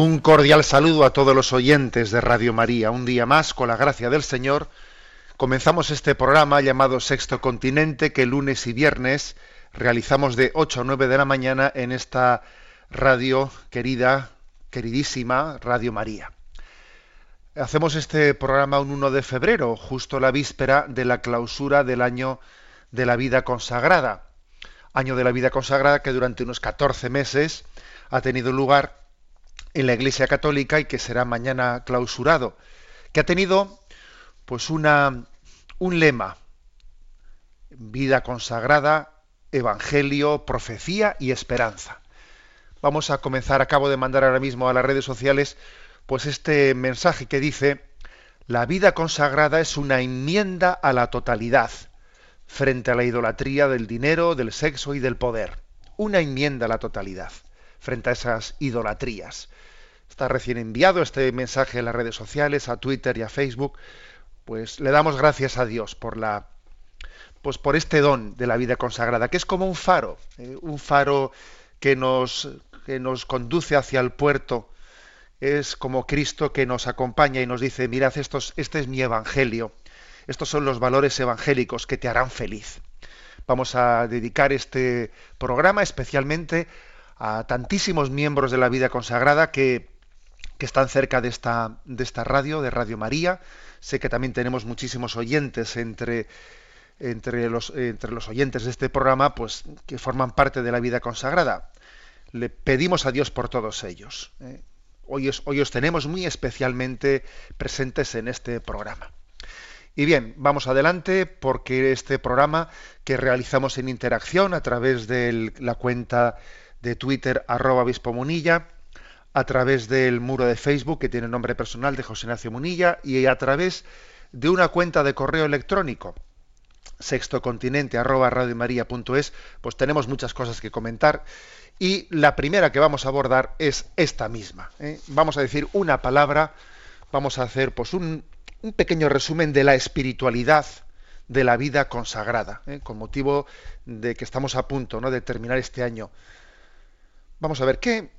Un cordial saludo a todos los oyentes de Radio María. Un día más, con la gracia del Señor, comenzamos este programa llamado Sexto Continente que lunes y viernes realizamos de 8 a 9 de la mañana en esta radio querida, queridísima Radio María. Hacemos este programa un 1 de febrero, justo la víspera de la clausura del año de la vida consagrada. Año de la vida consagrada que durante unos 14 meses ha tenido lugar en la Iglesia Católica y que será mañana clausurado, que ha tenido pues una un lema vida consagrada, evangelio, profecía y esperanza. Vamos a comenzar, acabo de mandar ahora mismo a las redes sociales pues este mensaje que dice la vida consagrada es una enmienda a la totalidad frente a la idolatría del dinero, del sexo y del poder. Una enmienda a la totalidad frente a esas idolatrías. Está recién enviado este mensaje en las redes sociales, a Twitter y a Facebook. Pues le damos gracias a Dios por la pues por este don de la vida consagrada, que es como un faro, eh, un faro que nos, que nos conduce hacia el puerto. Es como Cristo que nos acompaña y nos dice, mirad, estos, este es mi evangelio, estos son los valores evangélicos que te harán feliz. Vamos a dedicar este programa especialmente a tantísimos miembros de la vida consagrada que, que están cerca de esta, de esta radio, de Radio María. Sé que también tenemos muchísimos oyentes entre, entre, los, entre los oyentes de este programa, pues que forman parte de la vida consagrada. Le pedimos a Dios por todos ellos. ¿eh? Hoy, hoy os tenemos muy especialmente presentes en este programa. Y bien, vamos adelante porque este programa que realizamos en interacción a través de la cuenta de Twitter arroba obispo Munilla, a través del muro de Facebook que tiene nombre personal de José Ignacio Munilla y a través de una cuenta de correo electrónico sextocontinente arroba radiomaria.es, pues tenemos muchas cosas que comentar y la primera que vamos a abordar es esta misma. ¿eh? Vamos a decir una palabra, vamos a hacer pues un, pequeño resumen de la espiritualidad de la vida consagrada, ¿eh? con motivo de que estamos a punto ¿no? de terminar este año. Vamos a ver, ¿qué,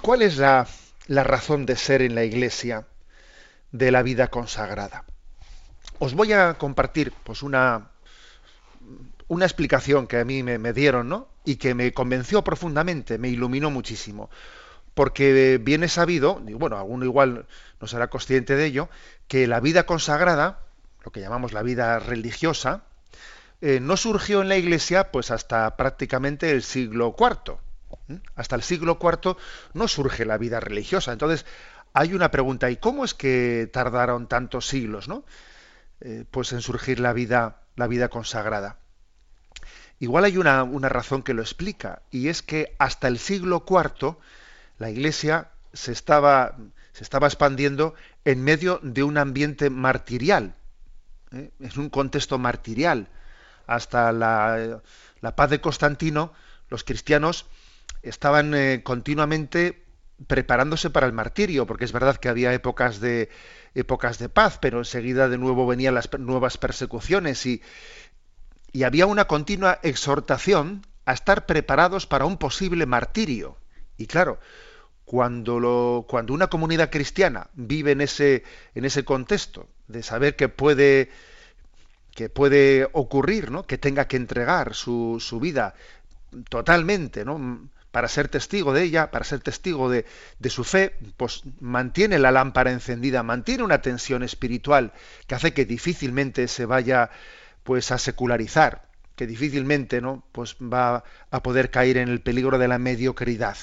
¿cuál es la, la razón de ser en la Iglesia de la vida consagrada? Os voy a compartir pues, una, una explicación que a mí me, dieron ¿no? y que me convenció profundamente, me iluminó muchísimo porque viene sabido, y bueno, alguno igual no será consciente de ello, que la vida consagrada, lo que llamamos la vida religiosa, eh, no surgió en la Iglesia pues hasta prácticamente el siglo IV. ¿Eh? Hasta el siglo IV no surge la vida religiosa. Entonces, hay una pregunta, ¿y cómo es que tardaron tantos siglos, no? Eh, pues en surgir la vida, la vida consagrada. Igual hay una, razón que lo explica, y es que hasta el siglo IV la Iglesia se estaba, expandiendo en medio de un ambiente martirial, ¿eh? es un contexto martirial. Hasta la, la, paz de Constantino, los cristianos estaban eh, continuamente preparándose para el martirio, porque es verdad que había épocas de épocas de paz, pero enseguida de nuevo venían las nuevas persecuciones y, y había una continua exhortación a estar preparados para un posible martirio. Y claro, cuando, lo, cuando una comunidad cristiana vive en ese, en ese contexto de saber que puede, que puede ocurrir, ¿no? Que tenga que entregar su, su vida totalmente, ¿no? Para ser testigo de ella, para ser testigo de, su fe, pues mantiene la lámpara encendida, mantiene una tensión espiritual que hace que difícilmente se vaya pues a secularizar, que difícilmente ¿no? pues va a poder caer en el peligro de la mediocridad.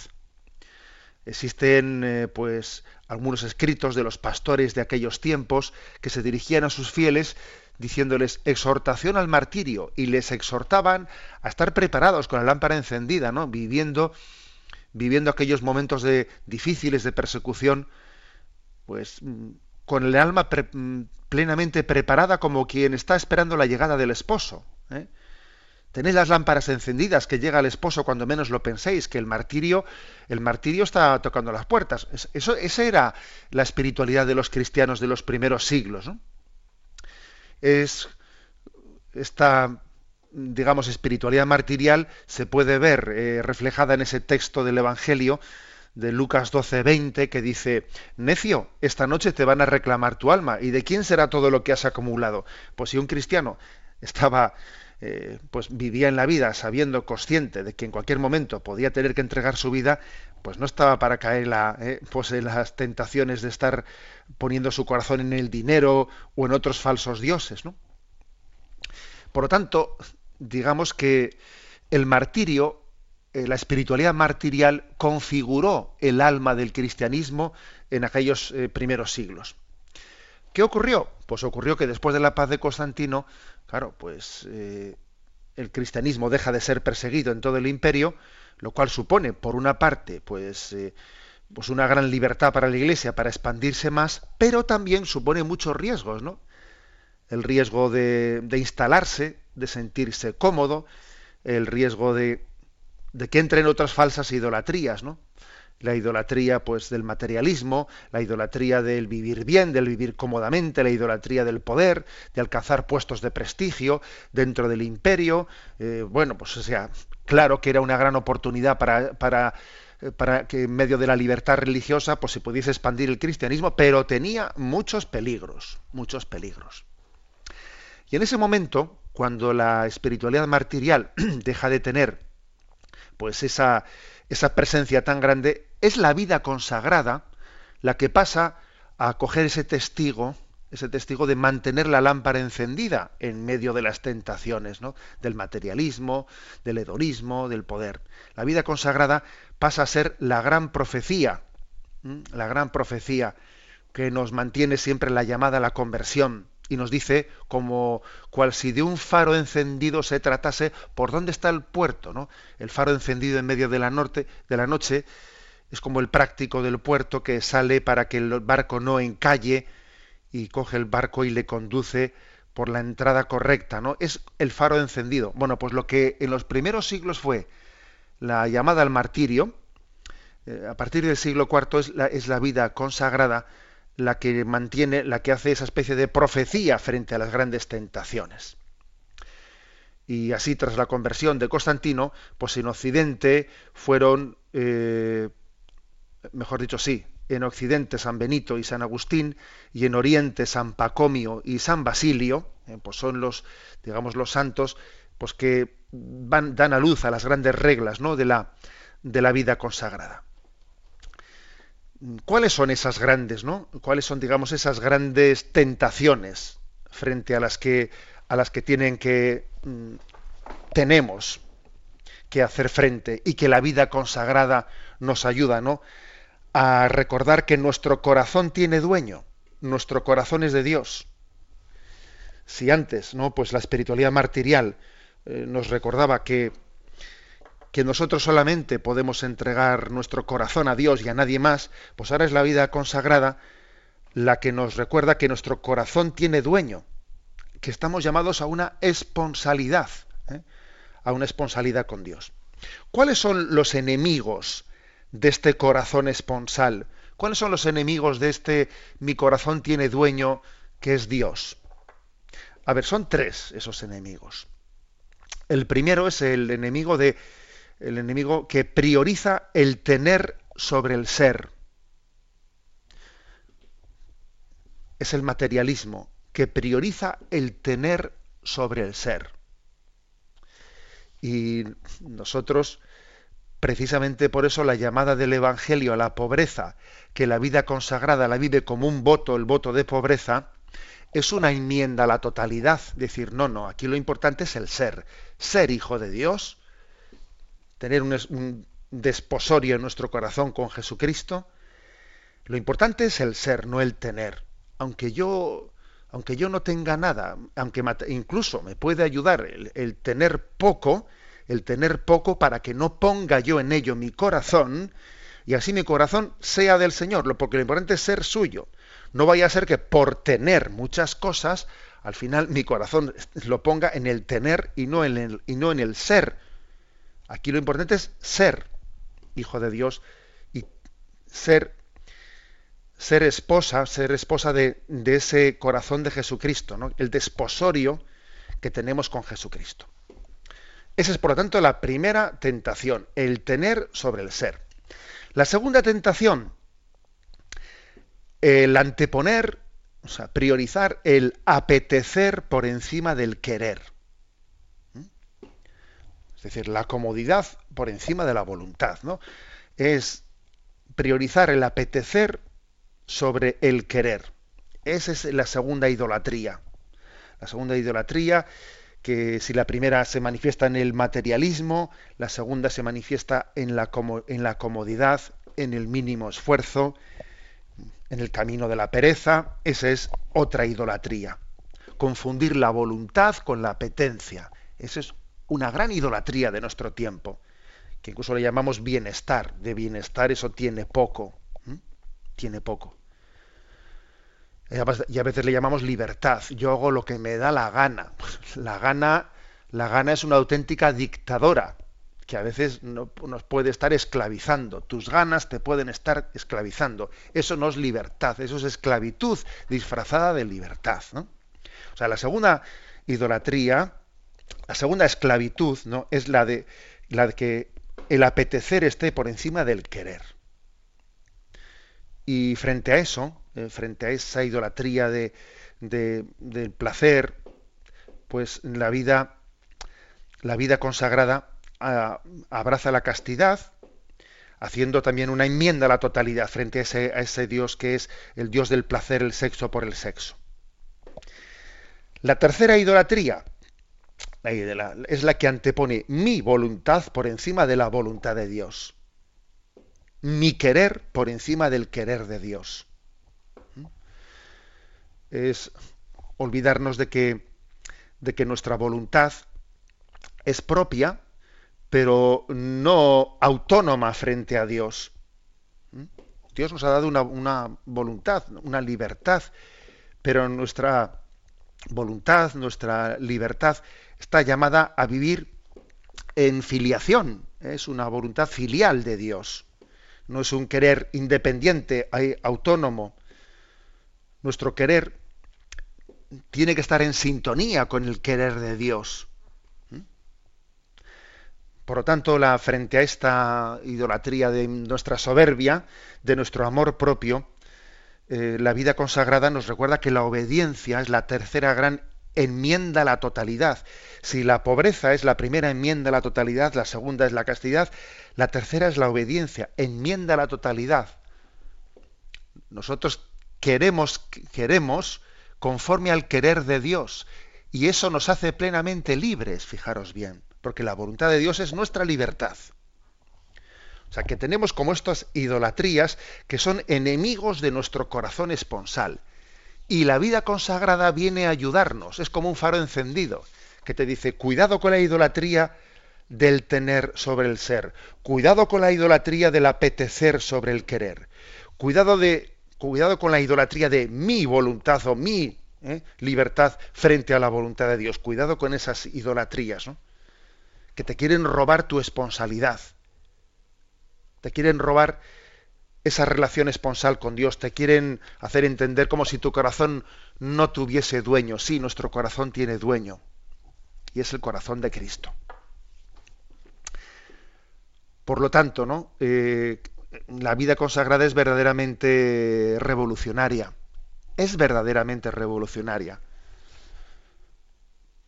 Existen eh, pues algunos escritos de los pastores de aquellos tiempos que se dirigían a sus fieles diciéndoles exhortación al martirio y les exhortaban a estar preparados con la lámpara encendida, ¿no? Viviendo viviendo aquellos momentos de difíciles de persecución, pues mm, con el alma pre, mm, plenamente preparada como quien está esperando la llegada del esposo. ¿eh? Tenéis las lámparas encendidas, que llega el esposo cuando menos lo penséis, que el martirio, el martirio está tocando las puertas. Eso, esa era la espiritualidad de los cristianos de los primeros siglos. Es esta, digamos, espiritualidad martirial se puede ver eh, reflejada en ese texto del Evangelio de Lucas 12:20 que dice, necio, esta noche te van a reclamar tu alma. ¿Y de quién será todo lo que has acumulado? Pues si un cristiano estaba eh, pues vivía en la vida sabiendo consciente de que en cualquier momento podía tener que entregar su vida, pues no estaba para caer eh, pues en las tentaciones de estar poniendo su corazón en el dinero o en otros falsos dioses, ¿no? Por lo tanto, digamos que el martirio, eh, la espiritualidad martirial configuró el alma del cristianismo en aquellos primeros siglos. ¿Qué ocurrió? Pues ocurrió que después de la paz de Constantino, claro, pues eh, el cristianismo deja de ser perseguido en todo el imperio, lo cual supone, por una parte, pues, eh, pues una gran libertad para la Iglesia para expandirse más, pero también supone muchos riesgos, ¿no? El riesgo de, de instalarse, de sentirse cómodo, el riesgo de, de que entren otras falsas idolatrías, ¿no? La idolatría pues del materialismo, la idolatría del vivir bien, del vivir cómodamente, la idolatría del poder, de alcanzar puestos de prestigio dentro del imperio. Eh, bueno, pues o sea, claro que era una gran oportunidad para, para, eh, para que en medio de la libertad religiosa pues se pudiese expandir el cristianismo, pero tenía muchos peligros, muchos peligros. Y en ese momento, cuando la espiritualidad martirial deja de tener pues esa esa presencia tan grande, es la vida consagrada la que pasa a coger ese testigo, ese testigo de mantener la lámpara encendida en medio de las tentaciones, ¿no? del materialismo, del hedonismo, del poder. La vida consagrada pasa a ser la gran profecía, la gran profecía que nos mantiene siempre la llamada a la conversión, y nos dice como cual si de un faro encendido se tratase por dónde está el puerto, ¿no? El faro encendido en medio de la norte de la noche es como el práctico del puerto que sale para que el barco no encalle y coge el barco y le conduce por la entrada correcta, ¿no? Es el faro encendido. Bueno, pues lo que en los primeros siglos fue la llamada al martirio, eh, a partir del siglo IV es la, es la vida consagrada, la que mantiene, la que hace esa especie de profecía frente a las grandes tentaciones. Y así, tras la conversión de Constantino, pues en Occidente fueron, eh, mejor dicho, sí, en Occidente San Benito y San Agustín, y en Oriente San Pacomio y San Basilio, eh, pues son los, digamos, los santos, pues que van, dan a luz a las grandes reglas ¿no? de, la, de la vida consagrada. ¿Cuáles son esas grandes, no? ¿Cuáles son, digamos, esas grandes tentaciones frente a las que a las que tienen que mm, tenemos que hacer frente y que la vida consagrada nos ayuda, ¿no? A recordar que nuestro corazón tiene dueño, nuestro corazón es de Dios. Si antes, ¿no? Pues la espiritualidad martirial eh, nos recordaba que que nosotros solamente podemos entregar nuestro corazón a Dios y a nadie más, pues ahora es la vida consagrada la que nos recuerda que nuestro corazón tiene dueño, que estamos llamados a una esponsalidad, ¿eh? a una esponsalidad con Dios. ¿Cuáles son los enemigos de este corazón esponsal? ¿Cuáles son los enemigos de este mi corazón tiene dueño que es Dios? A ver, son tres esos enemigos. El primero es el enemigo de el enemigo que prioriza el tener sobre el ser. Es el materialismo que prioriza el tener sobre el ser. Y nosotros, precisamente por eso, la llamada del Evangelio a la pobreza, que la vida consagrada la vive como un voto, el voto de pobreza, es una enmienda a la totalidad. Decir, no, no, aquí lo importante es el ser. Ser hijo de Dios, tener un, desposorio en nuestro corazón con Jesucristo. Lo importante es el ser, no el tener. Aunque yo, aunque yo no tenga nada, aunque incluso me puede ayudar el, el tener poco, el tener poco para que no ponga yo en ello mi corazón y así mi corazón sea del Señor, porque lo importante es ser suyo. No vaya a ser que por tener muchas cosas, al final mi corazón lo ponga en el tener y no en el, y no en el ser. Aquí lo importante es ser hijo de Dios y ser, ser esposa, ser esposa de, ese corazón de Jesucristo, el desposorio que tenemos con Jesucristo. Esa es, por lo tanto, la primera tentación, el tener sobre el ser. La segunda tentación, el anteponer, o sea, priorizar el apetecer por encima del querer. Es decir, la comodidad por encima de la voluntad, ¿no? Es priorizar el apetecer sobre el querer. Esa es la segunda idolatría. La segunda idolatría que si la primera se manifiesta en el materialismo, la segunda se manifiesta en la, en la comodidad, en el mínimo esfuerzo, en el camino de la pereza, esa es otra idolatría. Confundir la voluntad con la apetencia. Esa es una gran idolatría de nuestro tiempo, que incluso le llamamos bienestar. De bienestar eso tiene poco. Tiene poco. Y a veces le llamamos libertad. Yo hago lo que me da la gana. La gana, la gana es una auténtica dictadora que a veces no, nos puede estar esclavizando. Tus ganas te pueden estar esclavizando. Eso no es libertad, eso es esclavitud disfrazada de libertad. ¿no? O sea, la segunda idolatría, la segunda esclavitud, ¿no? es la de la de que el apetecer esté por encima del querer. Y frente a eso, eh, frente a esa idolatría de, de, del placer, pues la vida, la vida consagrada a, abraza la castidad, haciendo también una enmienda a la totalidad frente a ese, a ese Dios que es el Dios del placer, el sexo por el sexo. La tercera idolatría es la que antepone mi voluntad por encima de la voluntad de Dios. Mi querer por encima del querer de Dios. Es olvidarnos de que, de que nuestra voluntad es propia, pero no autónoma frente a Dios. Dios nos ha dado una, una, voluntad, una libertad, pero nuestra voluntad, nuestra libertad está llamada a vivir en filiación. Es una voluntad filial de Dios. No es un querer independiente, autónomo. Nuestro querer tiene que estar en sintonía con el querer de Dios. Por lo tanto, la, frente a esta idolatría de nuestra soberbia, de nuestro amor propio, eh, la vida consagrada nos recuerda que la obediencia es la tercera gran enmienda a la totalidad. Si la pobreza es la primera enmienda a la totalidad, la segunda es la castidad, la tercera es la obediencia, enmienda a la totalidad. Nosotros queremos, queremos conforme al querer de Dios y eso nos hace plenamente libres, fijaros bien porque la voluntad de Dios es nuestra libertad. Sea, que tenemos como estas idolatrías que son enemigos de nuestro corazón esponsal. Y la vida consagrada viene a ayudarnos, es como un faro encendido, que te dice, cuidado con la idolatría del tener sobre el ser, cuidado con la idolatría del apetecer sobre el querer, cuidado, de, cuidado con la idolatría de mi voluntad o mi ¿eh? libertad frente a la voluntad de Dios, cuidado con esas idolatrías. que te quieren robar tu esponsalidad. Te quieren robar esa relación esponsal con Dios, te quieren hacer entender como si tu corazón no tuviese dueño. Sí, nuestro corazón tiene dueño. Y es el corazón de Cristo. Por lo tanto, ¿no? Eh, la vida consagrada es verdaderamente revolucionaria. Es verdaderamente revolucionaria.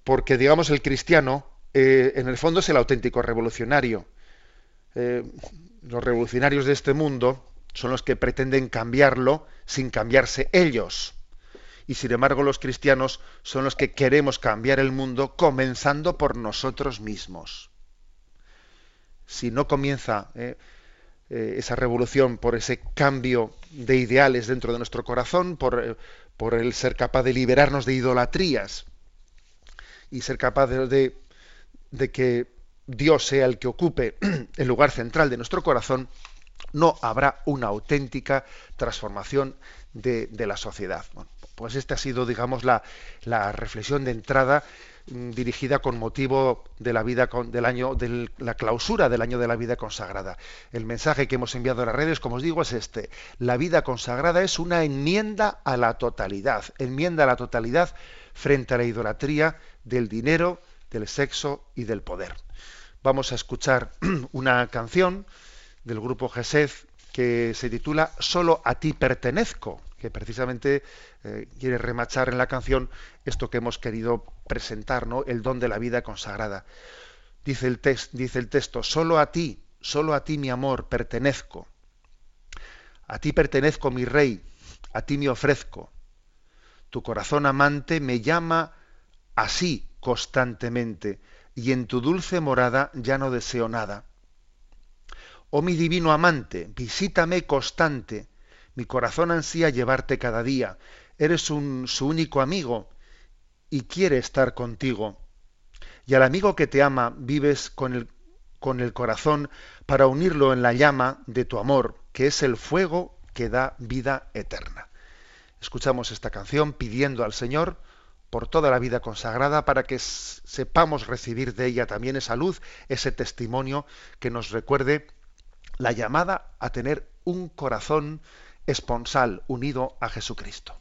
porque digamos el cristiano eh, en el fondo es el auténtico revolucionario. Eh, los revolucionarios de este mundo son los que pretenden cambiarlo sin cambiarse ellos. Y sin embargo los cristianos son los que queremos cambiar el mundo comenzando por nosotros mismos. Si no comienza eh, eh, esa revolución por ese cambio de ideales dentro de nuestro corazón, por, eh, por el ser capaz de liberarnos de idolatrías y ser capaz de, de, de que Dios sea el que ocupe el lugar central de nuestro corazón, no habrá una auténtica transformación de, la sociedad. Pues esta ha sido, digamos, la, la reflexión de entrada mm, dirigida con motivo de la vida con, del año de la clausura del año de la vida consagrada. El mensaje que hemos enviado a las redes, como os digo, es este: la vida consagrada es una enmienda a la totalidad, enmienda a la totalidad frente a la idolatría del dinero, del sexo y del poder. Vamos a escuchar una canción del grupo Gesed que se titula Solo a ti pertenezco, que precisamente eh, quiere remachar en la canción esto que hemos querido presentar, ¿no? El don de la vida consagrada. Dice el, dice el texto, solo a ti, solo a ti mi amor pertenezco. A ti pertenezco mi rey, a ti me ofrezco. Tu corazón amante me llama así constantemente, y en tu dulce morada ya no deseo nada. Oh mi divino amante, visítame constante, mi corazón ansía llevarte cada día, eres un, su único amigo y quiere estar contigo. Y al amigo que te ama vives con el, con el corazón para unirlo en la llama de tu amor, que es el fuego que da vida eterna. Escuchamos esta canción pidiendo al Señor por toda la vida consagrada para que sepamos recibir de ella también esa luz, ese testimonio que nos recuerde la llamada a tener un corazón esponsal unido a Jesucristo.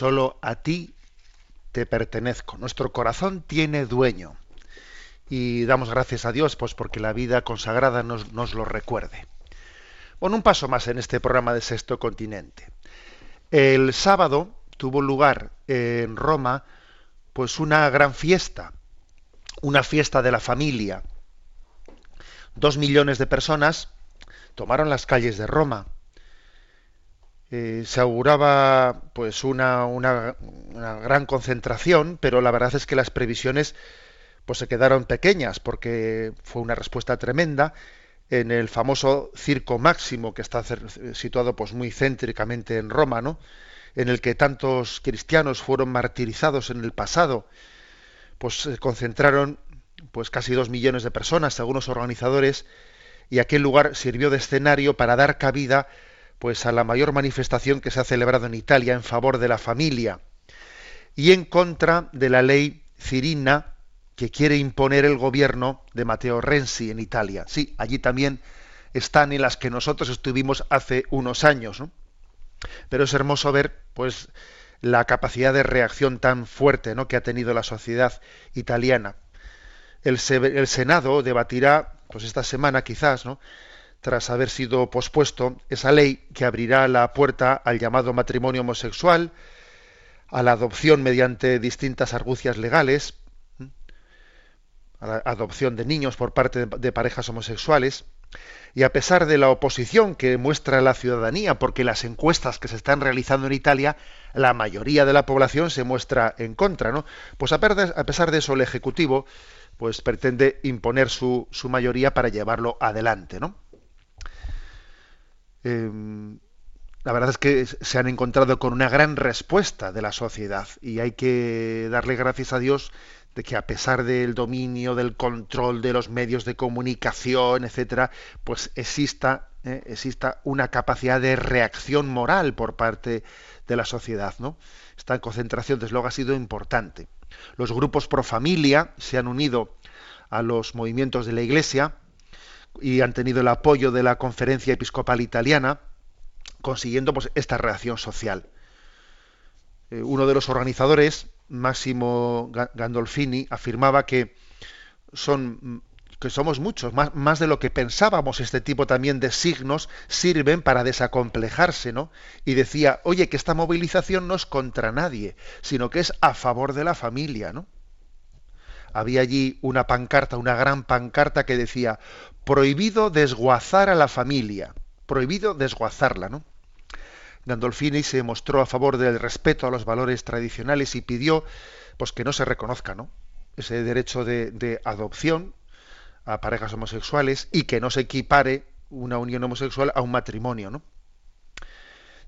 Solo a ti te pertenezco. Nuestro corazón tiene dueño. Y damos gracias a Dios, pues porque la vida consagrada nos, lo recuerde. Bueno, un paso más en este programa de Sexto Continente. El sábado tuvo lugar en Roma, pues una gran fiesta, una fiesta de la familia. Dos millones de personas tomaron las calles de Roma. Eh, se auguraba pues una, una, gran concentración, pero la verdad es que las previsiones pues se quedaron pequeñas porque fue una respuesta tremenda en el famoso circo máximo que está situado pues muy céntricamente en Roma, ¿no? en el que tantos cristianos fueron martirizados en el pasado, pues se concentraron pues casi dos millones de personas, según los organizadores, y aquel lugar sirvió de escenario para dar cabida pues a la mayor manifestación que se ha celebrado en Italia en favor de la familia y en contra de la ley cirina que quiere imponer el gobierno de Matteo Renzi en Italia. Sí, allí también están en las que nosotros estuvimos hace unos años. Pero es hermoso ver, pues, la capacidad de reacción tan fuerte ¿no? que ha tenido la sociedad italiana. El, el Senado debatirá, pues esta semana quizás, ¿no? Tras haber sido pospuesto esa ley que abrirá la puerta al llamado matrimonio homosexual, a la adopción mediante distintas argucias legales, a la adopción de niños por parte de parejas homosexuales, y a pesar de la oposición que muestra la ciudadanía, porque las encuestas que se están realizando en Italia, la mayoría de la población se muestra en contra, ¿no? Pues a pesar de eso, el Ejecutivo pues pretende imponer su, su mayoría para llevarlo adelante, ¿no? Eh, la verdad es que se han encontrado con una gran respuesta de la sociedad y hay que darle gracias a Dios de que a pesar del dominio, del control de los medios de comunicación, etcétera, pues exista, eh, exista una capacidad de reacción moral por parte de la sociedad, ¿no? Esta concentración, desde luego, ha sido importante. Los grupos pro familia se han unido a los movimientos de la Iglesia y han tenido el apoyo de la Conferencia Episcopal Italiana, consiguiendo pues, esta reacción social. Eh, uno de los organizadores, Máximo Gandolfini, afirmaba que son que somos muchos, más, más, de lo que pensábamos, este tipo también de signos sirven para desacomplejarse, ¿no? Y decía, oye, que esta movilización no es contra nadie, sino que es a favor de la familia, ¿no? Había allí una pancarta, una gran pancarta que decía, prohibido desguazar a la familia, prohibido desguazarla, ¿no? Gandolfini se mostró a favor del respeto a los valores tradicionales y pidió pues que no se reconozca ¿no? ese derecho de, adopción a parejas homosexuales y que no se equipare una unión homosexual a un matrimonio, ¿no?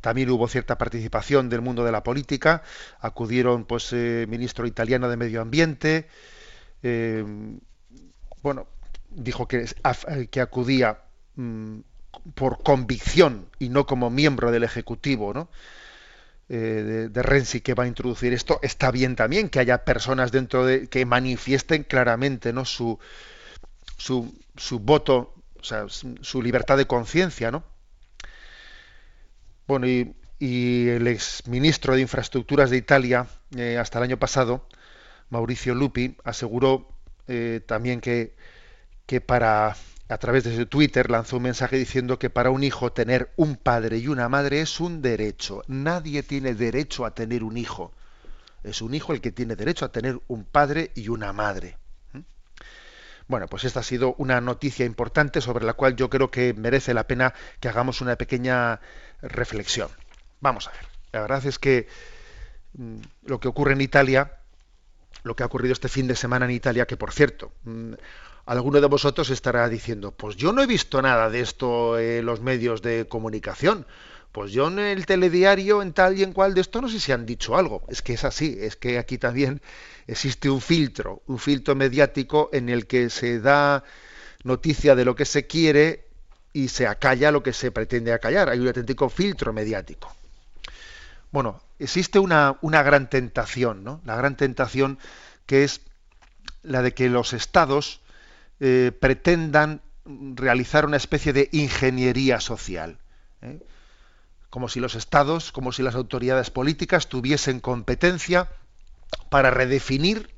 También hubo cierta participación del mundo de la política, acudieron pues eh, ministro italiano de Medio Ambiente, eh, bueno, dijo que, que acudía mmm, por convicción y no como miembro del Ejecutivo, ¿no? Eh, de, Renzi que va a introducir esto, está bien también que haya personas dentro de que manifiesten claramente ¿no? su, su, su voto, o sea, su libertad de conciencia, ¿no? Bueno, y, y el exministro de Infraestructuras de Italia, eh, hasta el año pasado, Mauricio Lupi, aseguró eh, también que, que para a través de su Twitter lanzó un mensaje diciendo que para un hijo tener un padre y una madre es un derecho. Nadie tiene derecho a tener un hijo. Es un hijo el que tiene derecho a tener un padre y una madre. Bueno, pues esta ha sido una noticia importante sobre la cual yo creo que merece la pena que hagamos una pequeña reflexión. Vamos a ver. La verdad es que mmm, lo que ocurre en Italia, lo que ha ocurrido este fin de semana en Italia, que por cierto, mmm, alguno de vosotros estará diciendo, pues yo no he visto nada de esto en los medios de comunicación. Pues yo en el telediario, en tal y en cual de esto, no sé si han dicho algo. Es que es así, es que aquí también existe un filtro, un filtro mediático en el que se da noticia de lo que se quiere y se acalla lo que se pretende acallar. Hay un auténtico filtro mediático. Bueno, existe una, una gran tentación, ¿no? La gran tentación que es la de que los estados eh, pretendan realizar una especie de ingeniería social. ¿eh? como si los estados, como si las autoridades políticas tuviesen competencia para redefinir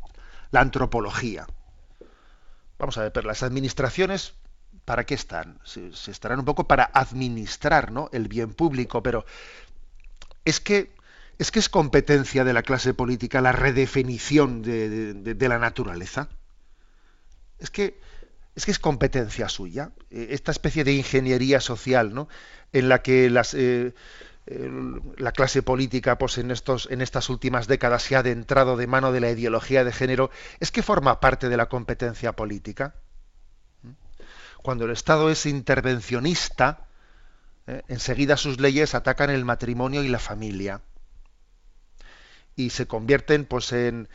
la antropología. Vamos a ver, pero las administraciones, ¿para qué están? Se, se estarán un poco para administrar ¿no? el bien público, pero es que es que es competencia de la clase política la redefinición de, la naturaleza. Es que es que es competencia suya. Eh, Esta especie de ingeniería social, ¿no? En la que eh, el- la clase política, pues en estos, en estas últimas décadas se ha adentrado de mano de la ideología de género, es que forma parte de la competencia política. Cuando el Estado es intervencionista, eh, enseguida sus leyes atacan el matrimonio y la familia y se convierten pues en,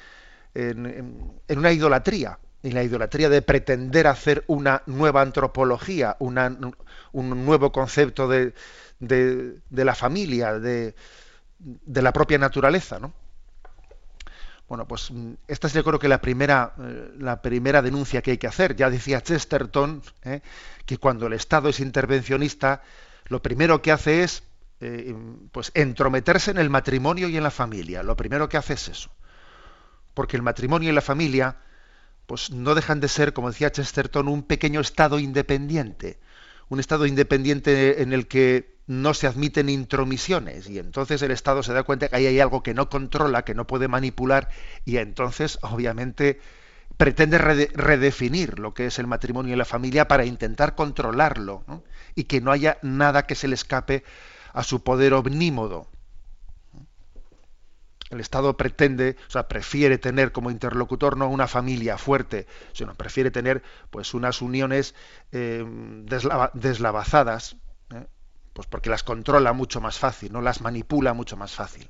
en, en- una idolatría en la idolatría de pretender hacer una nueva antropología un nuevo concepto de, de- la familia de, de la propia naturaleza ¿no? bueno pues esta es yo creo que la primera eh, la primera denuncia que hay que hacer ya decía Chesterton ¿eh? que cuando el Estado es intervencionista lo primero que hace es eh, pues entrometerse en el matrimonio y en la familia. Lo primero que hace es eso. Porque el matrimonio y la familia pues no dejan de ser, como decía Chesterton, un pequeño estado independiente. Un estado independiente en el que no se admiten intromisiones y entonces el Estado se da cuenta que ahí hay algo que no controla, que no puede manipular y entonces obviamente pretende rede- redefinir lo que es el matrimonio y la familia para intentar controlarlo. Y que no haya nada que se le escape a su poder omnímodo. El Estado pretende, o sea, prefiere tener como interlocutor no una familia fuerte, sino prefiere tener pues unas uniones eh, deslava- deslavazadas, ¿eh? pues porque las controla mucho más fácil, no las manipula mucho más fácil.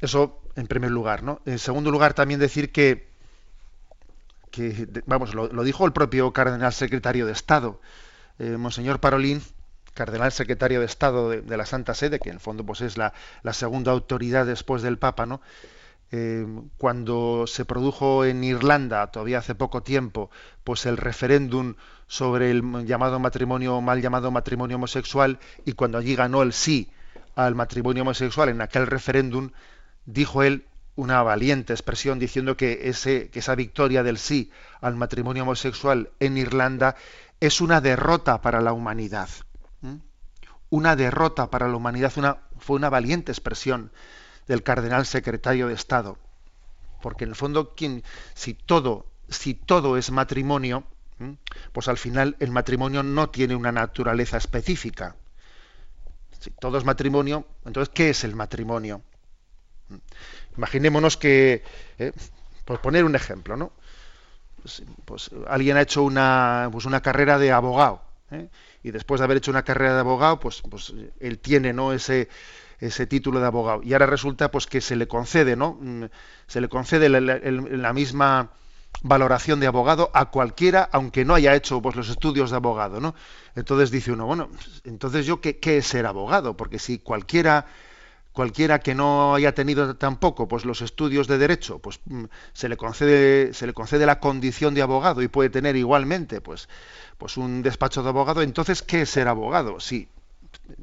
Eso en primer lugar, ¿no? En segundo lugar, también decir que, que vamos, lo, dijo el propio cardenal secretario de Estado, eh, Monseñor Parolín, cardenal secretario de Estado de, la Santa Sede, que en el fondo pues es la, la segunda autoridad después del Papa, ¿no? Eh, cuando se produjo en Irlanda, todavía hace poco tiempo, pues el referéndum sobre el llamado matrimonio, mal llamado matrimonio homosexual, y cuando allí ganó el sí al matrimonio homosexual en aquel referéndum, dijo él una valiente expresión diciendo que, ese, que esa victoria del sí al matrimonio homosexual en Irlanda es una derrota para la humanidad. Una derrota para la humanidad, fue una valiente expresión del cardenal secretario de Estado. Porque en el fondo, si, todo, si todo es matrimonio, pues al final el matrimonio no tiene una naturaleza específica. Si todo es matrimonio, entonces, ¿qué es el matrimonio? Imaginémonos que, eh, por poner un ejemplo, ¿no? Pues, pues, alguien ha hecho una, pues una carrera de abogado, ¿eh? y después de haber hecho una carrera de abogado, pues, pues él tiene ¿no? ese, ese título de abogado. Y ahora resulta pues que se le concede, ¿no? Mm, Se le concede la, la- misma valoración de abogado a cualquiera, aunque no haya hecho pues, los estudios de abogado, ¿no? Entonces dice uno, bueno, entonces yo qué, qué es ser abogado, porque si cualquiera cualquiera que no haya tenido tampoco pues los estudios de derecho pues mm, se le concede se le concede la condición de abogado y puede tener igualmente pues pues un despacho de abogado entonces qué es ser abogado sí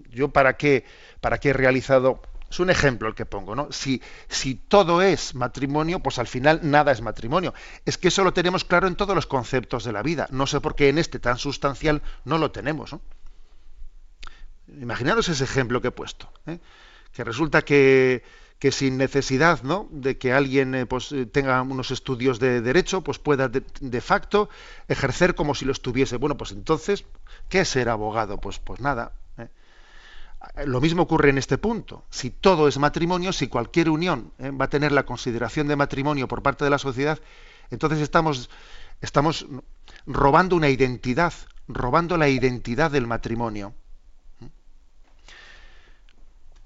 yo para qué para qué he realizado es un ejemplo el que pongo no si si todo es matrimonio pues al final nada es matrimonio es que eso lo tenemos claro en todos los conceptos de la vida no sé por qué en este tan sustancial no lo tenemos ¿no? imaginaros ese ejemplo que he puesto ¿eh? Que resulta que, que sin necesidad ¿no? de que alguien eh, pues, eh, tenga unos estudios de derecho, pues pueda de, facto ejercer como si los tuviese. Bueno, pues entonces, ¿qué es ser abogado? Pues, pues nada. ¿eh? Lo mismo ocurre en este punto. Si todo es matrimonio, si cualquier unión va a tener la consideración de matrimonio por parte de la sociedad, entonces estamos, estamos robando una identidad, robando la identidad del matrimonio.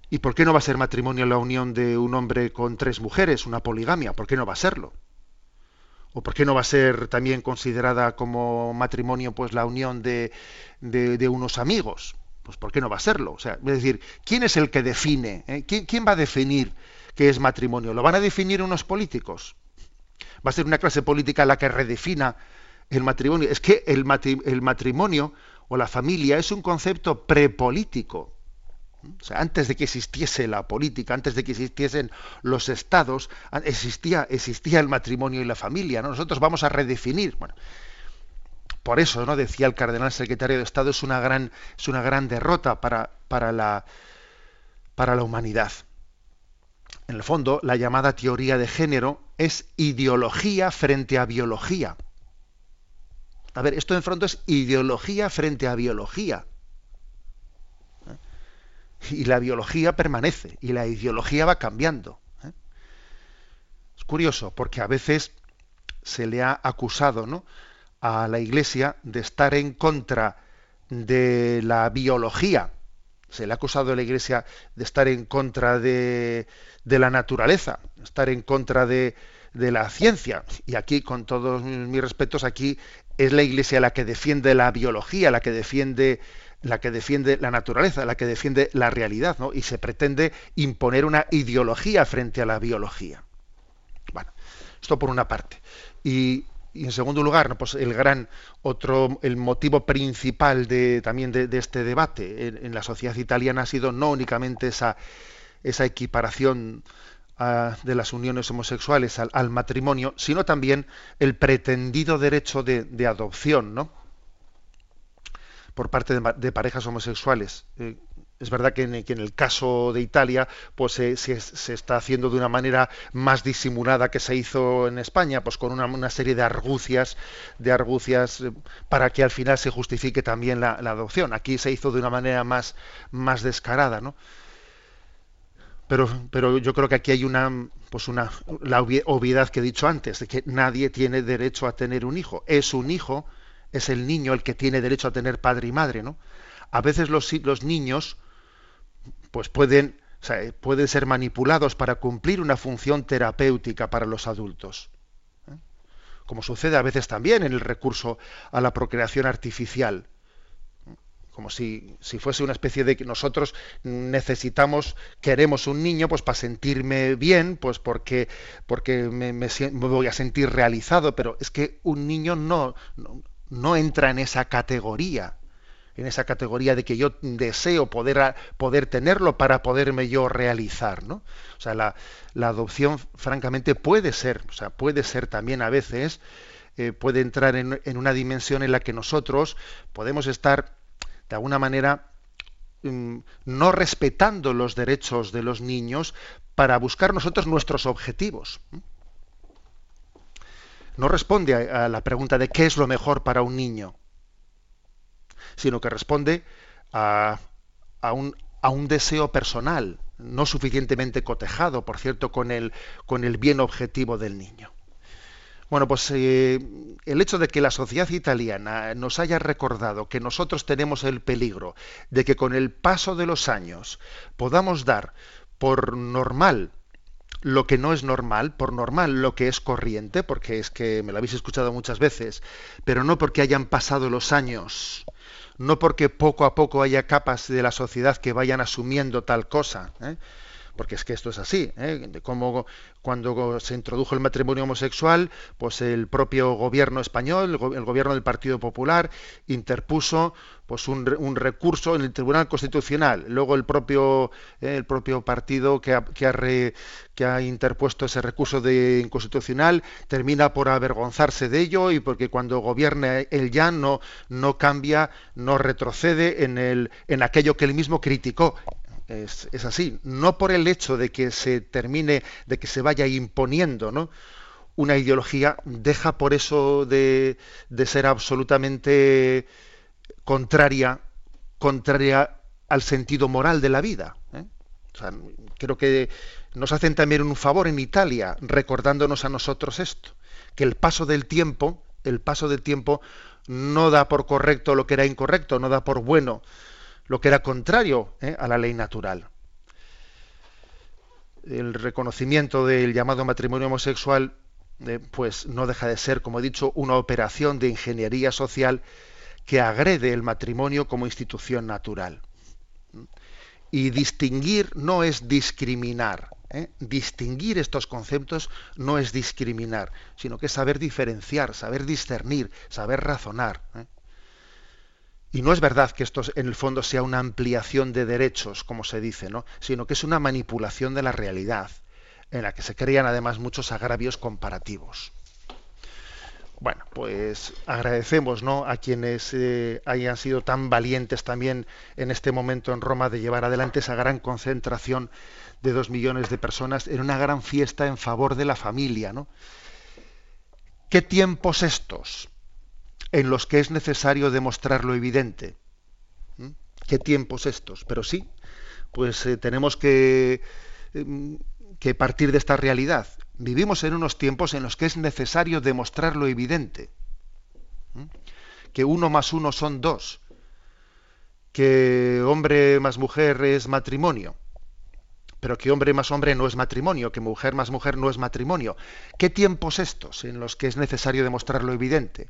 ¿Y por qué no va a ser matrimonio la unión de un hombre con tres mujeres, una poligamia? ¿Por qué no va a serlo? ¿O por qué no va a ser también considerada como matrimonio pues la unión de, de, unos amigos? Pues ¿por qué no va a serlo? O sea, es decir, ¿quién es el que define? eh? ¿Quién, ¿Quién va a definir qué es matrimonio? ¿Lo van a definir unos políticos? ¿Va a ser una clase política la que redefina el matrimonio? Es que el matrimonio o la familia es un concepto prepolítico. Antes de que existiese la política, antes de que existiesen los estados, existía, el matrimonio y la familia. ¿no? Nosotros vamos a redefinir. Por eso, ¿no? Decía el cardenal secretario de Estado, es una gran, derrota para, para, la, para la humanidad. En el fondo, la llamada teoría de género es ideología frente a biología. A ver, esto en fondo es ideología frente a biología. Y la biología permanece y la ideología va cambiando. ¿eh? Es curioso porque a veces se le ha acusado ¿no? a la Iglesia de estar en contra de la biología. Se le ha acusado a la Iglesia de estar en contra de, de la naturaleza, estar en contra de, de la ciencia. Y aquí, con todos mis respetos, aquí es la Iglesia la que defiende la biología, la que defiende la que defiende la naturaleza, la que defiende la realidad, ¿no? Y se pretende imponer una ideología frente a la biología. Bueno, esto por una parte. Y, en segundo lugar, pues el gran otro, el motivo principal de, también de, este debate en, la sociedad italiana ha sido no únicamente esa, esa equiparación uh, de las uniones homosexuales al, al, matrimonio, sino también el pretendido derecho de, de adopción, ¿no? Por parte de, de parejas homosexuales. Eh, es verdad que en, que en, el caso de Italia, pues se, se, está haciendo de una manera más disimulada que se hizo en España, pues con una, una serie de argucias, de argucias eh, para que al final se justifique también la, la, adopción. Aquí se hizo de una manera más, más descarada, ¿no? Pero, pero yo creo que aquí hay una, pues una, la obviedad que he dicho antes, de que nadie tiene derecho a tener un hijo. Es un hijo, es el niño el que tiene derecho a tener padre y madre, ¿no? A veces los, los niños pues pueden, o sea, pueden ser manipulados para cumplir una función terapéutica para los adultos. ¿eh? Como sucede a veces también en el recurso a la procreación artificial. Como si, si fuese una especie de que nosotros necesitamos, queremos un niño, pues para sentirme bien, pues porque, porque me, voy a sentir realizado, pero es que un niño no, no entra en esa categoría en esa categoría de que yo deseo poder, poder tenerlo para poderme yo realizar, ¿no? O sea, la, la adopción, francamente, puede ser, o sea, puede ser también a veces, eh, puede entrar en, en, una dimensión en la que nosotros podemos estar, de alguna manera, mm, no respetando los derechos de los niños para buscar nosotros nuestros objetivos. No responde a, la pregunta de qué es lo mejor para un niño sino que responde a, un, deseo personal, no suficientemente cotejado, por cierto, con el, con el bien objetivo del niño. Bueno, pues eh, el hecho de que la sociedad italiana nos haya recordado que nosotros tenemos el peligro de que con el paso de los años podamos dar por normal lo que no es normal, por normal lo que es corriente, porque es que me lo habéis escuchado muchas veces, pero no porque hayan pasado los años, no porque poco a poco haya capas de la sociedad que vayan asumiendo tal cosa, ¿eh? Porque es que esto es así, ¿eh? como cuando se introdujo el matrimonio homosexual, pues el propio gobierno español, el, gobierno del Partido Popular, interpuso pues un, un, recurso en el Tribunal Constitucional. Luego el propio, eh, el propio partido que ha, que, ha interpuesto ese recurso de inconstitucional termina por avergonzarse de ello y porque cuando gobierna él ya no, no cambia, no retrocede en, el, en aquello que él mismo criticó es, así, no por el hecho de que se termine, de que se vaya imponiendo, ¿no? Una ideología deja por eso de, de ser absolutamente contraria, contraria al sentido moral de la vida. ¿eh? Creo que nos hacen también un favor en Italia recordándonos a nosotros esto, que el paso del tiempo, el paso del tiempo no da por correcto lo que era incorrecto, no da por bueno lo que era contrario ¿eh? a la ley natural. El reconocimiento del llamado matrimonio homosexual, eh, pues no deja de ser, como he dicho, una operación de ingeniería social que agrede el matrimonio como institución natural. Y distinguir no es discriminar. ¿eh? Distinguir estos conceptos no es discriminar, sino que es saber diferenciar, saber discernir, saber razonar. Y no es verdad que esto en el fondo sea una ampliación de derechos, como se dice, ¿no? sino que es una manipulación de la realidad, en la que se crean además muchos agravios comparativos. Bueno, pues agradecemos ¿no? a quienes eh, hayan sido tan valientes también en este momento en Roma de llevar adelante esa gran concentración de dos millones de personas en una gran fiesta en favor de la familia. ¿no? ¿Qué tiempos estos en los que es necesario demostrar lo evidente? ¿Mm? ¿Qué tiempos estos? Pero sí, pues eh, tenemos que, eh, que partir de esta realidad. Vivimos en unos tiempos en los que es necesario demostrar lo evidente. ¿Mm? Que uno más uno son dos. Que hombre más mujer es matrimonio pero que hombre más hombre no es matrimonio, que mujer más mujer no es matrimonio. ¿Qué tiempos estos en los que es necesario demostrar lo evidente?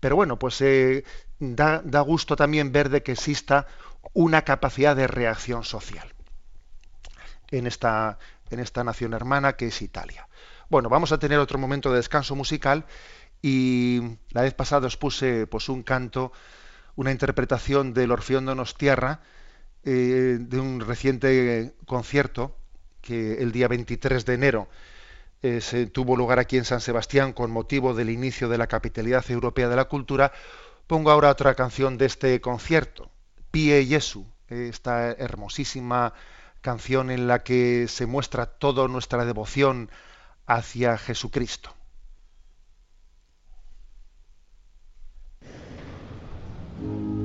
Pero bueno, pues eh, da, da gusto también ver de que exista una capacidad de reacción social en esta, en esta nación hermana que es Italia. Bueno, vamos a tener otro momento de descanso musical y la vez pasada os puse pues, un canto, una interpretación del Orfeón Donos Tierra, eh, de un reciente concierto que el día 23 de enero eh, se tuvo lugar aquí en San Sebastián con motivo del inicio de la capitalidad europea de la cultura, pongo ahora otra canción de este concierto, Pie Jesu, esta hermosísima canción en la que se muestra toda nuestra devoción hacia Jesucristo. Jesu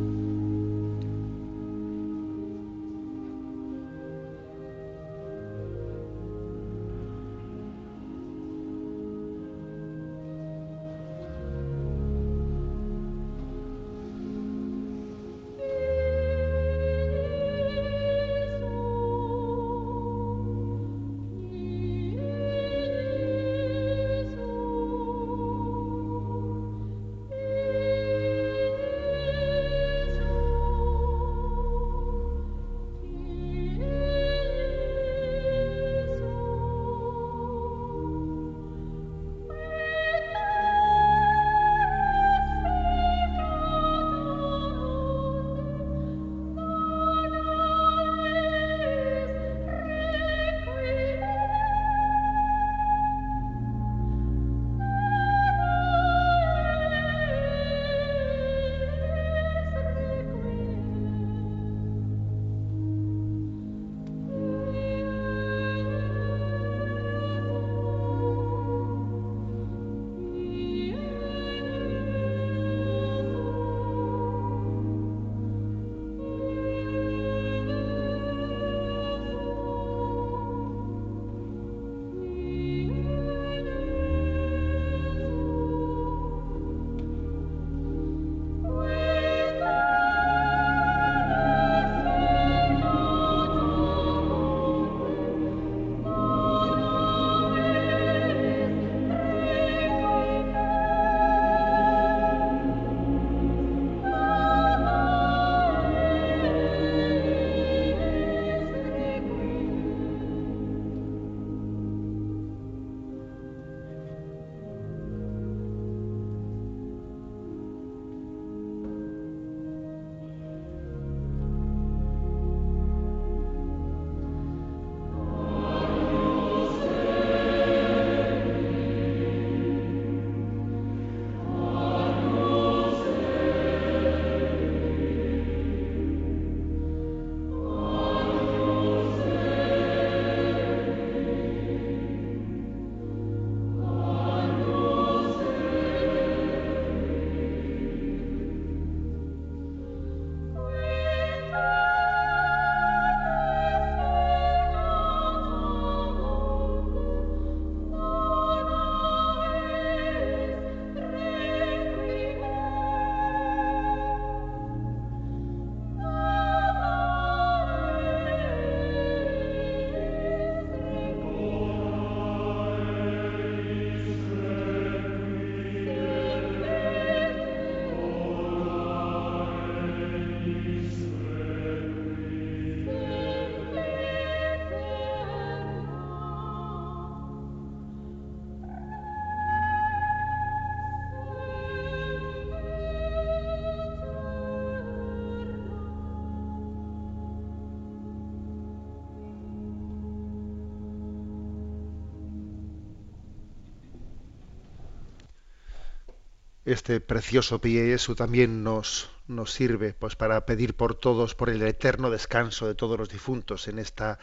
este precioso pie Jesús también nos, nos sirve pues para pedir por todos, por el eterno descanso de todos los difuntos en esta,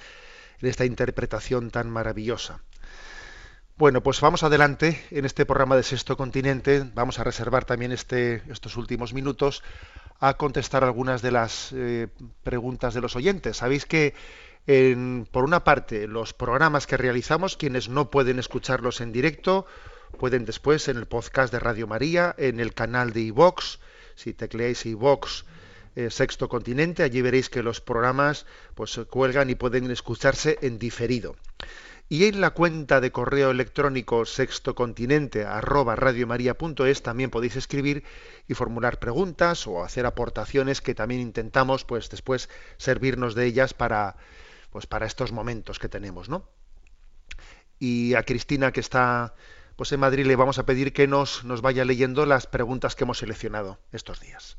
en esta interpretación tan maravillosa. Bueno, pues vamos adelante en este programa de Sexto Continente. Vamos a reservar también este, estos últimos minutos a contestar algunas de las eh, preguntas de los oyentes. Sabéis que, en, por una parte, los programas que realizamos, quienes no pueden escucharlos en directo, pueden después en el podcast de Radio María, en el canal de iVox, si tecleáis iVox eh, Sexto Continente, allí veréis que los programas pues se cuelgan y pueden escucharse en diferido. Y en la cuenta de correo electrónico sextocontinente arroba radiomaria.es también podéis escribir y formular preguntas o hacer aportaciones que también intentamos pues después servirnos de ellas para pues para estos momentos que tenemos, ¿no? Y a Cristina que está pues en Madrid le vamos a pedir que nos, nos vaya leyendo las preguntas que hemos seleccionado estos días.